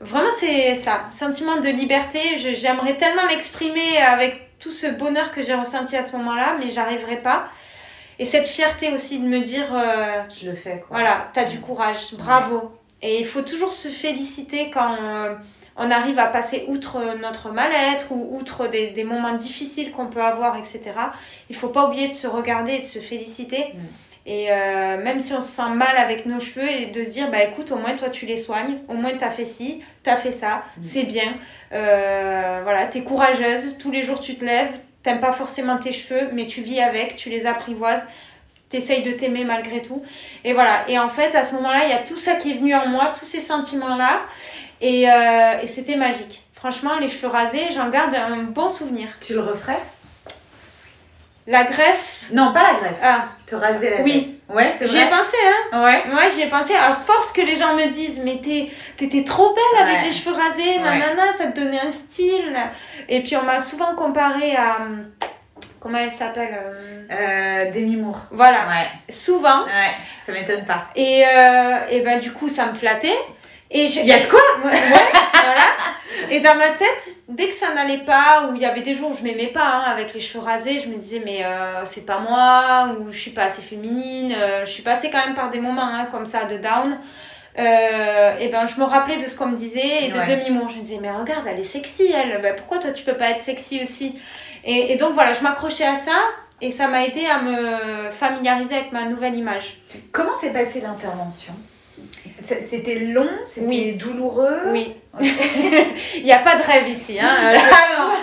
Vraiment, c'est ça. Sentiment de liberté. J'aimerais tellement l'exprimer avec tout ce bonheur que j'ai ressenti à ce moment-là, mais j'arriverai pas. Et cette fierté aussi de me dire. euh, Je le fais quoi. voilà, t'as du courage, bravo. Et il faut toujours se féliciter quand euh, on arrive à passer outre notre mal-être ou outre des, des moments difficiles qu'on peut avoir, etc. Il faut pas oublier de se regarder et de se féliciter. Mm. Et euh, même si on se sent mal avec nos cheveux, et de se dire, bah écoute, au moins toi tu les soignes, au moins t'as fait ci, t'as fait ça, Mm. c'est bien. Euh, voilà, t'es courageuse, tous les jours tu te lèves, t'aimes pas forcément tes cheveux, mais tu vis avec, tu les apprivoises, t'essayes de t'aimer malgré tout. Et voilà, et en fait à ce moment-là, il y a tout ça qui est venu en moi, tous ces sentiments-là, et, euh, et c'était magique. Franchement, les cheveux rasés, j'en garde un bon souvenir. Tu le referais? La greffe, Non, pas la greffe. ah, Te raser la Oui. tête. Ouais, c'est j'y ai vrai. pensé, hein. Ouais. Ouais, j'y ai pensé à force que les gens me disent Mais t'étais trop belle avec Ouais. les cheveux rasés, Ouais. nanana, ça te donnait un style. Et puis on m'a souvent comparé à. Comment elle s'appelle euh, Euh, Demi Moore. Voilà, Ouais. souvent. Ouais, ça m'étonne pas. Et, euh, et ben du coup, ça me flattait. Et je... Il y a de quoi (laughs) Ouais, voilà. Et dans ma tête, dès que ça n'allait pas, ou il y avait des jours où je m'aimais pas hein, avec les cheveux rasés, je me disais mais euh, c'est pas moi, ou je suis pas assez féminine, euh, je suis passée quand même par des moments hein, comme ça de down. Euh, et ben je me rappelais de ce qu'on me disait et de Ouais. demi-mot. Je me disais mais regarde, elle est sexy elle, ben, pourquoi toi tu peux pas être sexy aussi? Et, et donc voilà, je m'accrochais à ça et ça m'a aidé à me familiariser avec ma nouvelle image. Comment s'est passée l'intervention? C'était long C'était Oui. douloureux Oui. (laughs) Il n'y a pas de rêve ici. Hein. (laughs)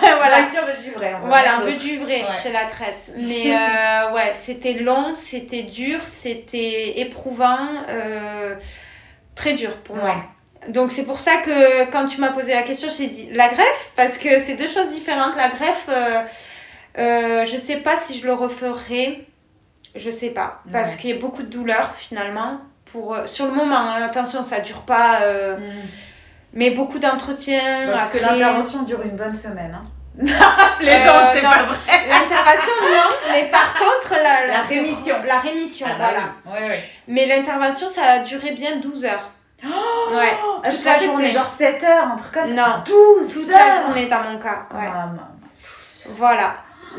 (laughs) Voilà. on veut du vrai. on veut Voilà, peu d'autre. du vrai Ouais. chez la tresse. Mais euh, ouais, c'était long, c'était dur, c'était éprouvant, euh, très dur pour moi. Donc c'est pour ça que quand tu m'as posé la question, j'ai dit la greffe, parce que c'est deux choses différentes. La greffe, euh, euh, je sais pas si je le referai, je sais pas, parce Ouais. qu'il y a beaucoup de douleur finalement. Pour, euh, sur le moment, hein, attention, ça dure pas, euh, Mm. mais beaucoup d'entretien. Parce que l'intervention dure une bonne semaine. Hein. (laughs) je plaisante, Euh, c'est non. pas vrai. L'intervention, non, mais par contre, la, La rémission. La rémission, Ah bah voilà. oui. Ouais, ouais. Mais l'intervention, ça a duré bien 12 heures. ouais, Ah, toute je la journée. genre 7 heures, un truc comme ça. Non, 12 toute heures. la journée dans mon cas. Ouais. Ah, maman. Voilà.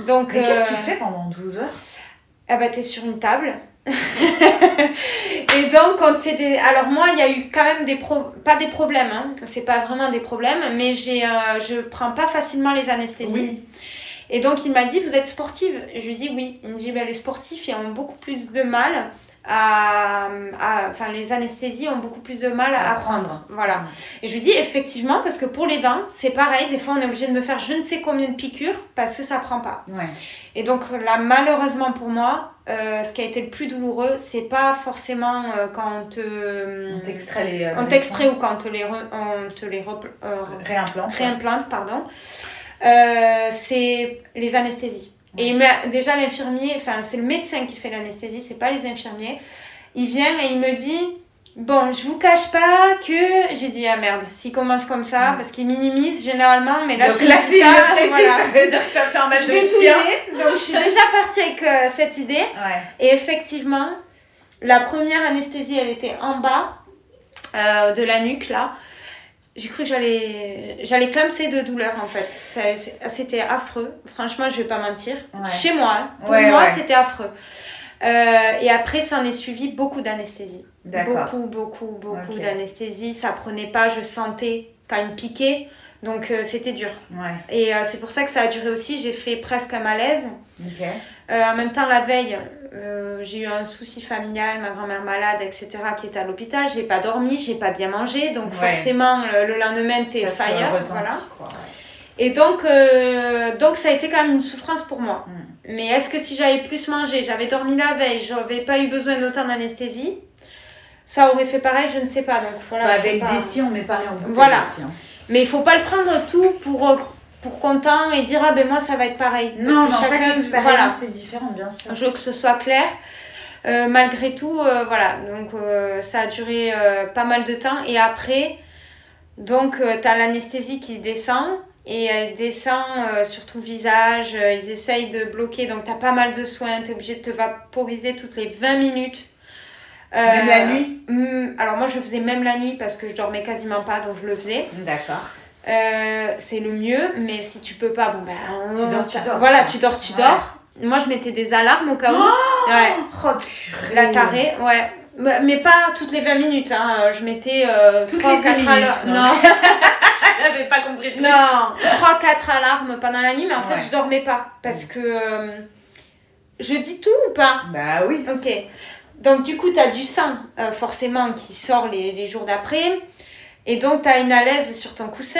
Donc, Mais qu'est-ce que tu fais pendant 12 heures? Ah bah, t'es sur une table. (laughs) et donc, on fait des. Alors, moi, il y a eu quand même des. Pro... Pas des problèmes, hein. C'est pas vraiment des problèmes, mais j'ai, euh, je prends pas facilement les anesthésies. Et donc il m'a dit, vous êtes sportive Je lui dit oui. Il me dit, ben, les sportifs, ils ont beaucoup plus de mal à, à- Enfin, les anesthésies ont beaucoup plus de mal à, À prendre. prendre. Voilà. Et je lui dis, effectivement, parce que pour les dents, c'est pareil. Des fois, on est obligé de me faire je ne sais combien de piqûres parce que ça prend pas. Ouais. Et donc là, malheureusement pour moi, euh, ce qui a été le plus douloureux, c'est pas forcément euh, quand on te... On t'extrait les. euh, on t'extrait ou quand on te les, re- on te les euh, Réimplante. réimplante, pardon. Euh, c'est les anesthésies. Et il déjà l'infirmier, enfin c'est le médecin qui fait l'anesthésie, c'est pas les infirmiers. Il vient et il me dit Bon, je vous cache pas que j'ai dit ah merde, s'il commence comme ça, Mm. parce qu'il minimise généralement, mais là c'est ça, ça, voilà. ça veut dire que ça fait un match Je de vais. Donc je suis déjà partie avec euh, cette idée. Ouais. Et effectivement, la première anesthésie, elle était en bas euh, de la nuque, là. J'ai cru que j'allais j'allais clamser de douleur, en fait. C'est- C'était affreux. Franchement, je vais pas mentir. Ouais. Chez moi, hein. pour Ouais, moi, ouais. c'était affreux. Euh, et après, ça en est suivi beaucoup d'anesthésie. Beaucoup, beaucoup, beaucoup Ok. d'anesthésie. Ça prenait pas, je sentais quand il me piquait. Donc, euh, c'était dur. Et euh, c'est pour ça que ça a duré aussi. J'ai fait presque un malaise. Ok. Euh, en même temps, la veille, euh, j'ai eu un souci familial, ma grand-mère malade, etc., qui était à l'hôpital. J'ai pas dormi, j'ai pas bien mangé, donc Ouais. forcément, le, le lendemain, t'es fire. retentit, Voilà. quoi, ouais. Et donc, euh, donc, ça a été quand même une souffrance pour moi. Mm. Mais est-ce que si j'avais plus mangé, j'avais dormi la veille, j'avais pas eu besoin d'autant d'anesthésie, ça aurait fait pareil, je ne sais pas. Donc voilà. Bah, avec pas- des si, on met pareil en Voilà. hein. Mais il faut pas le prendre tout pour, euh, pour content et dire, ah ben moi, ça va être pareil. Parce Non, chaque chacun- expérience voilà. c'est différent, bien sûr. Je veux que ce soit clair. Euh, malgré tout, euh, voilà, donc euh, ça a duré pas mal de temps. Et après, donc tu as l'anesthésie qui descend et elle descend sur ton visage. ils essayent de bloquer, donc tu as pas mal de soins. Tu es obligé de te vaporiser toutes les 20 minutes. Euh, Même la nuit hum, Alors moi je faisais même la nuit parce que je dormais quasiment pas, donc je le faisais. D'accord. Euh, c'est le mieux, mais si tu peux pas, bon ben. Tu dors, tu dors. Voilà, tu dors, tu Ouais. dors. Moi je mettais des alarmes au cas où. ouais. Oh purée. La tarée, ouais. Mais- pas toutes les 20 minutes, hein. Je mettais euh, Toutes 3 les 10 4 minutes, alarmes. non. Non, (laughs) J'avais pas compris. non, 3-4 alarmes pendant la nuit, mais en fait Ouais. je dormais pas. Parce que. euh, je dis tout ou pas? Bah oui. Ok. Donc du coup, tu as du sang, euh, forcément, qui sort les, les jours d'après. Et donc, tu as une alaise sur ton coussin.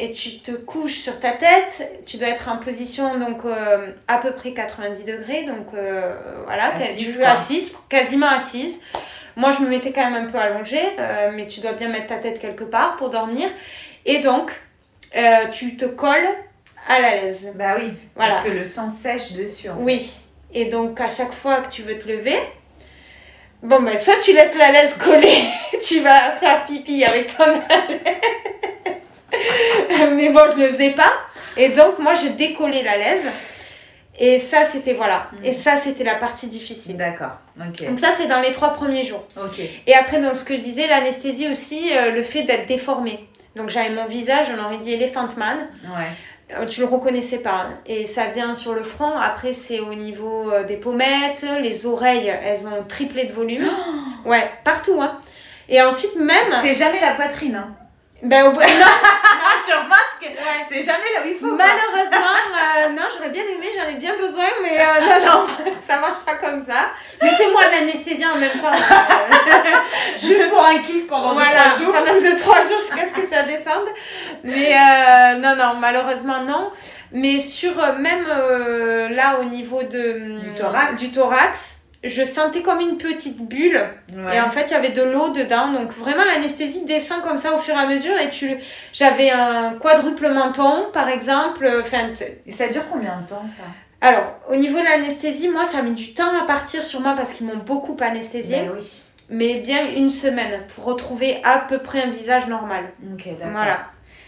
Et tu te couches sur ta tête. Tu dois être en position donc euh, à peu près 90 degrés. Donc euh, voilà, Assise, assise, quasiment assise. Moi, je me mettais quand même un peu allongée. euh, mais tu dois bien mettre ta tête quelque part pour dormir. Et donc, euh, tu te colles à l'alaise. Bah oui. Voilà. Parce que le sang sèche dessus. en fait. Oui. Et donc, à chaque fois que tu veux te lever, bon, ben, soit tu laisses la laisse coller, (laughs) tu vas faire pipi avec ton laisse. (laughs) Mais bon, je le faisais pas. Et donc, moi, je décollais la laisse. Et ça, c'était, voilà. Mm. Et ça, c'était la partie difficile. D'accord. Ok. Donc ça, c'est dans les trois premiers jours. Et après, dans ce que je disais, l'anesthésie aussi, euh, le fait d'être déformé. Donc, j'avais mon visage, on aurait dit Elephant Man. Ouais. Euh, tu le reconnaissais pas. Et ça vient sur le front. Après, c'est au niveau euh, des pommettes. Les oreilles, elles ont triplé de volume. (gasps) Ouais, partout. Hein. Et ensuite, même. C'est jamais la poitrine. Hein. Ben, au bout- (laughs) non, tu remarques Ouais. C'est jamais là où il faut. malheureusement, euh, non, j'aurais bien aimé, j'en ai bien besoin, mais euh, non, non, (laughs) ça marche pas comme ça. Mettez-moi de l'anesthésie en même temps. (laughs) Juste pour un kiff pendant deux, voilà, trois jours. pendant 2-3 jours jusqu'à ce que ça descende. Mais euh, non, non, malheureusement non. Mais sur euh, même euh, là au niveau de, Du thorax. du thorax, je sentais comme une petite bulle. Ouais. Et en fait, il y avait de l'eau dedans. Donc vraiment, l'anesthésie descend comme ça au fur et à mesure. Et tu, j'avais un quadruple menton, par exemple. Enfin, Et ça dure combien de temps ça? Alors, au niveau de l'anesthésie, moi, ça a mis du temps à partir sur moi parce qu'ils m'ont beaucoup anesthésié. Oui. Mais bien une semaine pour retrouver à peu près un visage normal. Ok, d'accord. Voilà.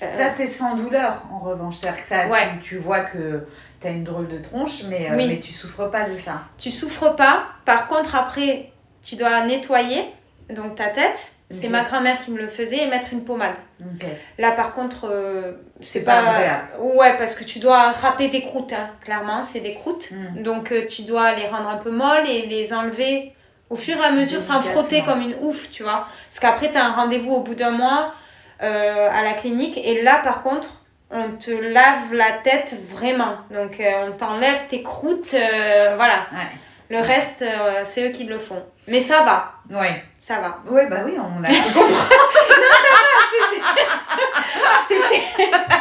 Ça, c'est sans douleur, en revanche. C'est-à-dire que ça, Ouais. tu, tu vois que tu as une drôle de tronche, mais, euh, mais tu souffres pas de ça. tu souffres pas. Par contre, après, tu dois nettoyer donc ta tête. C'est ma grand-mère qui me le faisait et mettre une pommade. Là, par contre, euh, C'est pas agréable. Ouais, parce que tu dois râper des croûtes, hein. clairement, c'est des croûtes. Mm. Donc, euh, tu dois les rendre un peu molles et les enlever au fur et à mesure sans frotter comme une ouf, tu vois. Parce qu'après, tu as un rendez-vous au bout d'un mois euh, à la clinique. Et là, par contre, on te lave la tête vraiment. Donc euh, on t'enlève tes croûtes, euh, voilà. Ouais. Le reste, euh, c'est eux qui le font. Mais ça va, Ouais. ça va. Ouais, bah oui, on a compris. (laughs) C'était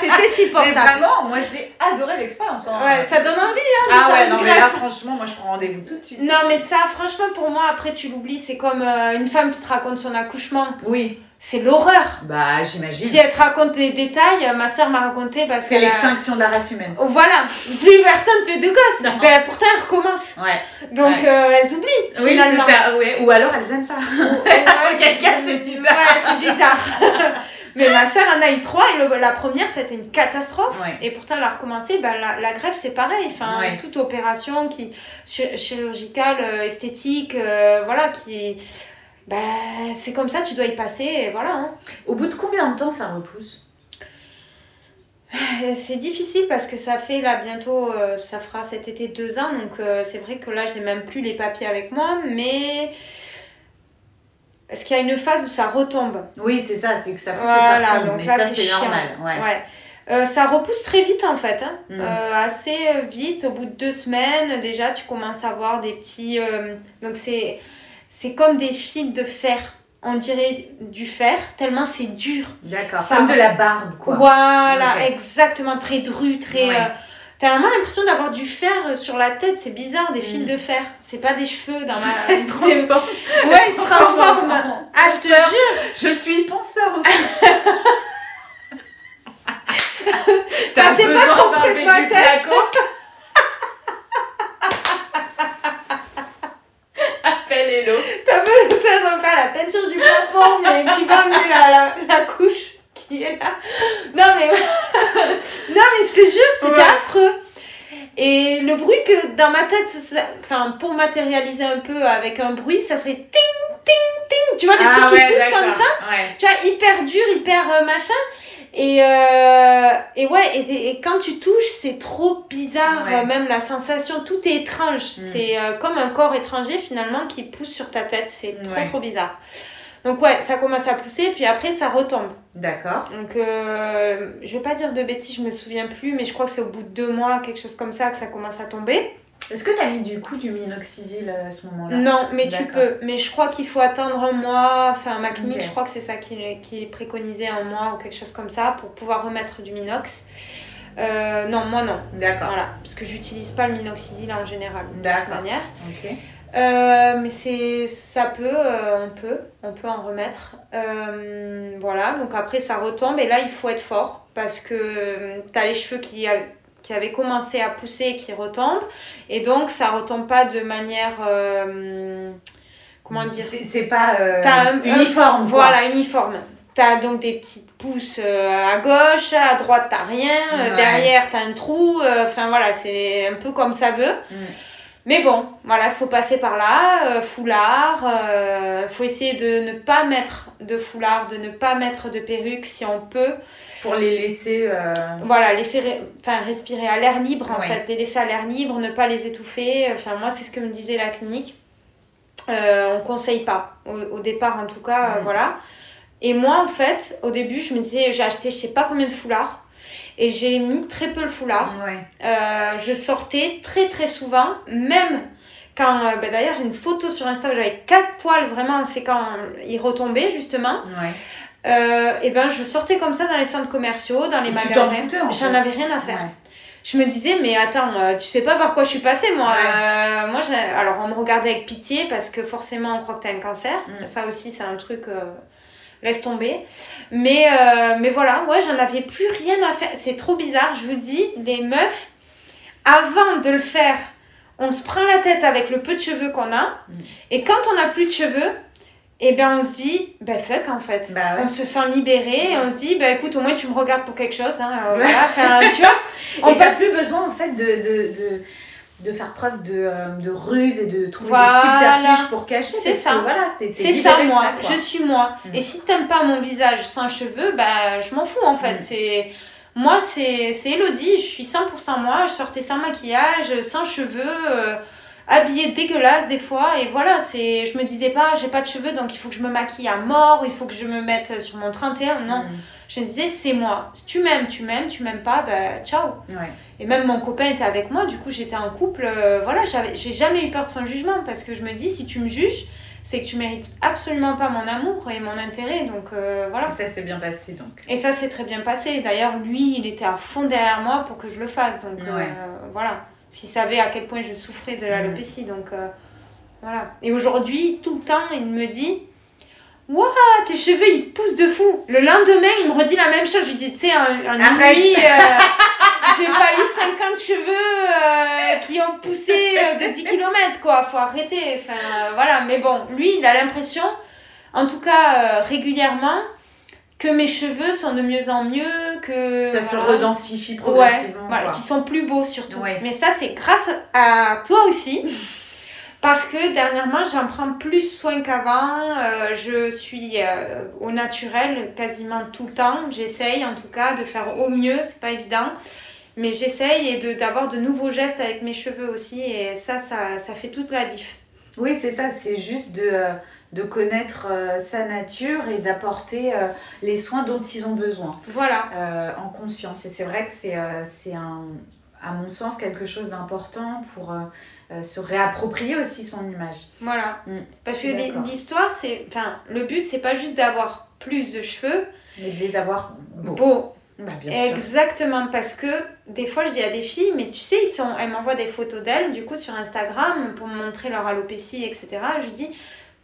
c'était Mais supportable. vraiment, moi j'ai adoré l'expérience. hein. Ouais, ça donne envie, hein, Ah ouais, non, mais là, franchement, moi je prends rendez-vous tout de suite. Non, mais ça, franchement, pour moi, après, tu l'oublies. C'est comme une femme qui te raconte son accouchement. Oui. C'est l'horreur. Bah, j'imagine. Si elle te raconte des détails, ma soeur m'a raconté parce C'est qu'elle a- l'extinction de la race humaine. Oh, voilà, plus personne fait de gosses. Non. Ben, pourtant, elle recommence. Ouais. Donc, Ouais. euh, elles oublient, Oui, finalement. c'est ça. Ouais. Ou alors elles aiment ça. (laughs) Ouais, Quelqu'un, c'est bizarre. Ouais, c'est bizarre. (laughs) Mais ma soeur en a eu trois et le- la première, c'était une catastrophe. Ouais. Et pourtant, elle a recommencé. Ben, la, la greffe, c'est pareil. Enfin, Ouais. toute opération qui, chi- chirurgicale, euh, esthétique, euh, voilà, qui. Ben, c'est comme ça, tu dois y passer. Et voilà. hein. Au bout de combien de temps ça repousse? Euh, C'est difficile parce que ça fait là bientôt, euh, ça fera cet été deux ans. Donc, euh, c'est vrai que là, j'ai même plus les papiers avec moi. Mais. Est-ce qu'il y a une phase où ça retombe? Oui, c'est ça, c'est que ça Voilà, ça retombe, donc mais là, ça c'est normal. Ouais. Ouais. Euh, ça repousse très vite en fait, hein. Mm. Assez vite. Au bout de deux semaines, déjà, tu commences à voir des petits. donc c'est c'est comme des fils de fer. On dirait du fer, tellement c'est dur. D'accord. Comme de la barbe, quoi. Voilà, exactement, très dru, très. Ouais. euh, T'as vraiment l'impression d'avoir du fer euh, sur la tête, c'est bizarre, des fils Mm. de fer. C'est pas des cheveux dans ma. (laughs) (laughs) Elle se transforme. Ouais, ils se transforment. Ah, je te jure. Je suis penseur. (laughs) T'as pas trop près de ma tête. flacon Appelle Hello. T'as pas besoin de faire la peinture du plafond, mais tu vas amener la, la, la couche qui est là. Non mais, (laughs) non mais je te jure, c'était Ouais. affreux. Et le bruit que dans ma tête, ça- enfin pour matérialiser un peu avec un bruit, ça serait ting ting ting. Tu vois des Ah trucs ouais, qui poussent comme ça. Ouais. Tu vois hyper dur, hyper euh, machin. Et, euh, et ouais, et, et quand tu touches, c'est trop bizarre, Ouais. même la sensation, tout est étrange. Mm. C'est euh, comme un corps étranger finalement qui pousse sur ta tête, c'est trop trop bizarre. Donc ouais, ça commence à pousser, puis après ça retombe. D'accord. Donc euh, je vais pas dire de bêtises, je me souviens plus, mais je crois que c'est au bout de deux mois, quelque chose comme ça, que ça commence à tomber. Est-ce que t'as mis du coup du minoxidil à ce moment-là? Non, mais tu peux. Mais je crois qu'il faut attendre un mois. Enfin, ma clinique, je crois que c'est ça qui, qui préconisait un mois ou quelque chose comme ça pour pouvoir remettre du minox. Euh, non, moi non. D'accord. Voilà, parce que j'utilise pas le minoxidil en général de toute D'accord. manière. Ok. Euh, mais c'est ça peut, euh, on peut, on peut en remettre. Euh, voilà, donc après ça retombe et là il faut être fort parce que tu as les cheveux qui, a- qui avaient commencé à pousser qui retombent et donc ça retombe pas de manière comment dire? C'est pas un- uniforme. quoi. voilà uniforme. T'as donc des petites pousses à gauche, à droite t'as rien, Ouais. derrière t'as un trou, enfin voilà, c'est un peu comme ça veut. Mm. Mais bon, voilà, il faut passer par là, euh, foulard, il faut essayer de ne pas mettre de foulard, de ne pas mettre de perruque si on peut. Pour les laisser. euh, Voilà, laisser enfin, respirer à l'air libre en fait, les laisser à l'air libre, ne pas les étouffer. Enfin, moi, c'est ce que me disait la clinique. Euh, on conseille pas, au, au départ en tout cas, euh, voilà. Et moi, en fait, au début, je me disais, j'ai acheté je sais pas combien de foulards et j'ai mis très peu le foulard. Ouais. Euh, je sortais très très souvent, même quand, euh, bah, d'ailleurs j'ai une photo sur Insta où j'avais quatre poils, vraiment, c'est quand ils retombaient justement. Ouais. Euh, et ben je sortais comme ça dans les centres commerciaux, dans les Tu magasins. J'en avais rien à faire. Ouais. Je me disais, mais attends, tu sais pas par quoi je suis passée, moi. Ouais. Moi, alors, on me regardait avec pitié parce que forcément, on croit que t'as un cancer. Mm. Ça aussi, c'est un truc. Laisse tomber. Mais, euh, mais voilà, ouais, j'en avais plus rien à faire. C'est trop bizarre, je vous dis, les meufs, avant de le faire, on se prend la tête avec le peu de cheveux qu'on a. Mm. Et quand on n'a plus de cheveux, et ben on se dit, ben fuck en fait. Bah ouais. On se sent libéré et on se dit, ben écoute, au moins tu me regardes pour quelque chose. Hein, euh, (laughs) voilà, tu vois, on Et passe. plus besoin en fait de, de, de, de faire preuve de, euh, de ruse et de trouver Voilà. des subterfuges pour cacher. C'est ça. que voilà, C'est ça moi, je suis moi. Mm. Et si t'aimes pas mon visage sans cheveux, bah je m'en fous en fait. Mm. C'est moi c'est c'est Elodie, je suis 100% moi, je sortais sans maquillage, sans cheveux, euh, habillée dégueulasse des fois et voilà, c'est je me disais pas j'ai pas de cheveux donc il faut que je me maquille à mort, il faut que je me mette sur mon 31. Non, Mm. Je me disais, c'est moi. Tu m'aimes, tu m'aimes, tu m'aimes pas, bah ciao. Ouais. Et même mon copain était avec moi, du coup j'étais en couple. euh, voilà, j'avais- j'ai jamais eu peur de son jugement parce que je me dis, si tu me juges, c'est que tu mérites absolument pas mon amour et mon intérêt. Donc euh, voilà. Ça s'est bien passé donc. Et ça s'est très bien passé. D'ailleurs, lui, il était à fond derrière moi pour que je le fasse. Donc euh, voilà. S'il savait à quel point je souffrais de l'alopécie. Donc euh, voilà. Et aujourd'hui, tout le temps, il me dit Waouh, tes cheveux, ils poussent de fou. Le lendemain, il me redit la même chose. Je lui dis Tu sais, un, un nuit, euh, (laughs) j'ai pas eu 50 cheveux euh, qui ont poussé euh, de 10 km, quoi. Faut arrêter. Enfin, euh, voilà. Mais bon, lui, il a l'impression, en tout cas régulièrement, que mes cheveux sont de mieux en mieux, que. Ça se voilà. redensifie Ouais, progressivement. voilà, quoi. qui sont plus beaux surtout. Ouais. Mais ça, c'est grâce à toi aussi. Parce que dernièrement, j'en prends plus soin qu'avant. Euh, je suis euh, au naturel quasiment tout le temps. J'essaye en tout cas de faire au mieux. C'est pas évident. Mais j'essaye et d'avoir de, nouveaux gestes avec mes cheveux aussi. Et ça, ça, ça fait toute la diff. Oui, c'est ça, c'est juste de, euh, de connaître sa nature et d'apporter les soins dont ils ont besoin Voilà. en conscience. Et c'est vrai que c'est c'est un, à mon sens quelque chose d'important pour euh, se réapproprier aussi son image. Voilà. Mm, Parce que l'histoire, c'est. Enfin, le but, c'est pas juste d'avoir plus de cheveux. Mais de les avoir beaux. beaux. Bah, bien sûr. Exactement, parce que des fois je dis à des filles, mais tu sais, ils sont, elles m'envoient des photos d'elles, du coup sur Instagram, pour me montrer leur alopécie, etc. Je dis,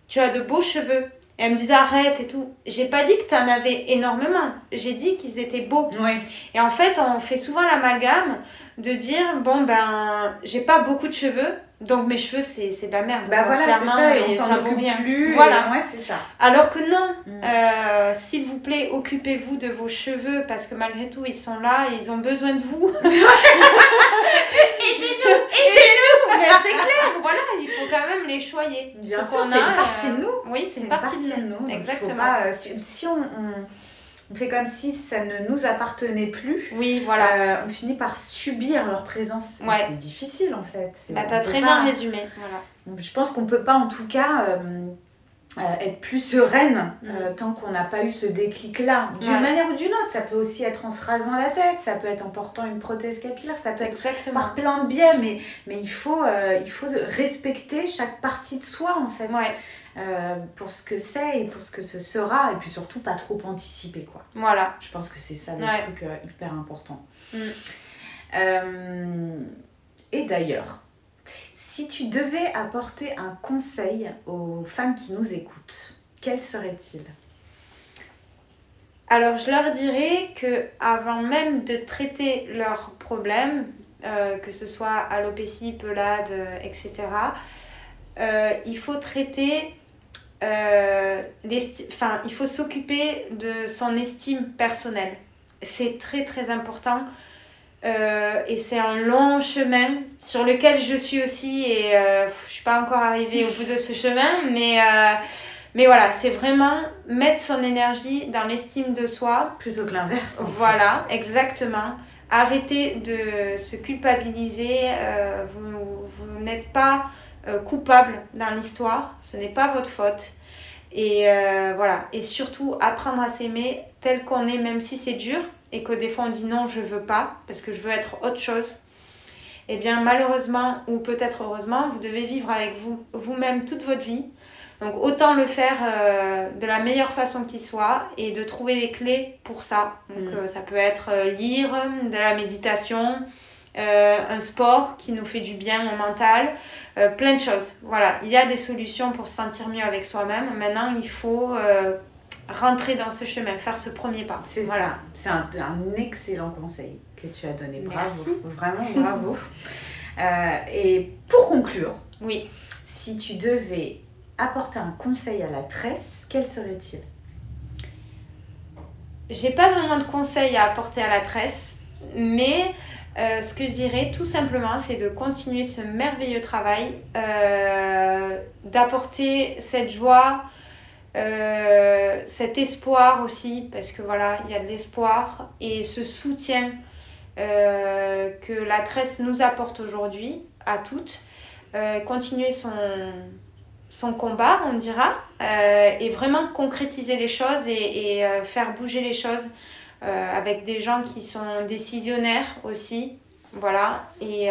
tu as de beaux cheveux. Et elles me disent, arrête et tout. J'ai pas dit que tu en avais énormément, j'ai dit qu'ils étaient beaux. Ouais. Et en fait, on fait souvent l'amalgame de dire, bon ben, j'ai pas beaucoup de cheveux, donc mes cheveux c'est de la merde. Bah voilà, c'est ça, et on s'en occupe rien. plus. Voilà. Ouais, c'est ça. Alors que non, Mm. euh, s'il vous plaît, occupez-vous de vos cheveux parce que malgré tout, ils sont là et ils ont besoin de vous. (laughs) Aidez-nous Aidez-nous Mais c'est clair, voilà, il faut quand même les choyer. Bien sûr, qu'on c'est une partie euh, de nous. Oui, c'est une partie de nous. Exactement. euh, si on, on- fait comme si ça ne nous appartenait plus, Oui, voilà. euh, on finit par subir leur présence. Ouais. C'est difficile en fait. Bah, t'as très pas- bien résumé. Voilà. Je pense qu'on peut pas en tout cas euh, euh, être plus sereine Mm. tant qu'on n'a pas eu ce déclic-là. D'une Ouais. manière ou d'une autre, ça peut aussi être en se rasant la tête, ça peut être en portant une prothèse capillaire, ça peut être Exactement. par plein de biais, mais, mais il, faut, il faut respecter chaque partie de soi en fait. Ouais, euh, pour ce que c'est et pour ce que ce sera, et puis surtout pas trop anticiper quoi. voilà. Je pense que c'est ça le Ouais. truc euh, hyper important. Mm. Euh, et d'ailleurs, si tu devais apporter un conseil aux femmes qui nous écoutent, quel serait-il? Alors, je leur dirais que avant même de traiter leurs problèmes, euh, que ce soit alopécie, pelade, euh, etc., euh, il faut traiter, euh, il faut s'occuper de son estime personnelle. C'est très très important. Euh, et c'est un long chemin sur lequel je suis aussi et euh, je suis pas encore arrivée au bout de ce chemin mais euh, mais voilà c'est vraiment mettre son énergie dans l'estime de soi Plutôt que l'inverse. voilà, exactement. Arrêtez de se culpabiliser. euh, vous vous n'êtes pas coupable dans l'histoire. Ce n'est pas votre faute. Et euh, voilà. Et surtout, apprendre à s'aimer tel qu'on est, même si c'est dur. Et que des fois on dit non, je veux pas, parce que je veux être autre chose. Eh bien, malheureusement, ou peut-être heureusement, vous devez vivre avec vous, vous-même toute votre vie. Donc autant le faire euh, de la meilleure façon qui soit et de trouver les clés pour ça. Donc Mm. euh, ça peut être euh, lire, de la méditation, euh, un sport qui nous fait du bien au mental, euh, plein de choses. Voilà, il y a des solutions pour se sentir mieux avec soi-même. Maintenant, il faut euh, rentrer dans ce chemin, faire ce premier pas. C'est voilà. C'est un, un excellent conseil que tu as donné. Bravo. Merci. Vraiment bravo. (laughs) Euh, et pour conclure, Oui. si tu devais apporter un conseil à la tresse, quel serait-il? J'ai pas vraiment de conseils à apporter à la tresse, mais euh, ce que je dirais tout simplement, c'est de continuer ce merveilleux travail, euh, d'apporter cette joie, euh, cet espoir aussi, parce que voilà, il y a de l'espoir et ce soutien que la tresse nous apporte aujourd'hui à toutes. Continuer son, combat, on dira, et vraiment concrétiser les choses et faire bouger les choses avec des gens qui sont décisionnaires aussi. Voilà. Et,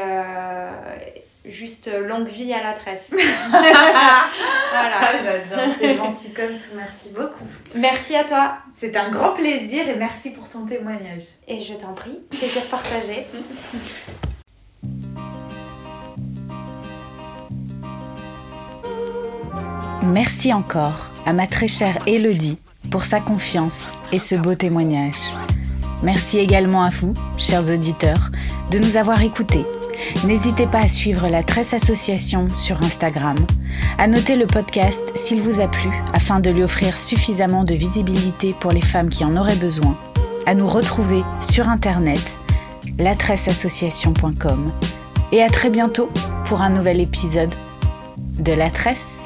juste longue vie à la tresse. (laughs) voilà. J'adore, c'est gentil comme tout, merci beaucoup. Merci à toi. C'est un grand plaisir et merci pour ton témoignage. Et je t'en prie, plaisir partagé. Merci encore à ma très chère Elodie pour sa confiance et ce beau témoignage. Merci également à vous, chers auditeurs, de nous avoir écoutés N'hésitez pas à suivre la Tresse Association sur Instagram, à noter le podcast s'il vous a plu afin de lui offrir suffisamment de visibilité pour les femmes qui en auraient besoin, à nous retrouver sur internet latresseassociation.com et à très bientôt pour un nouvel épisode de La Tresse.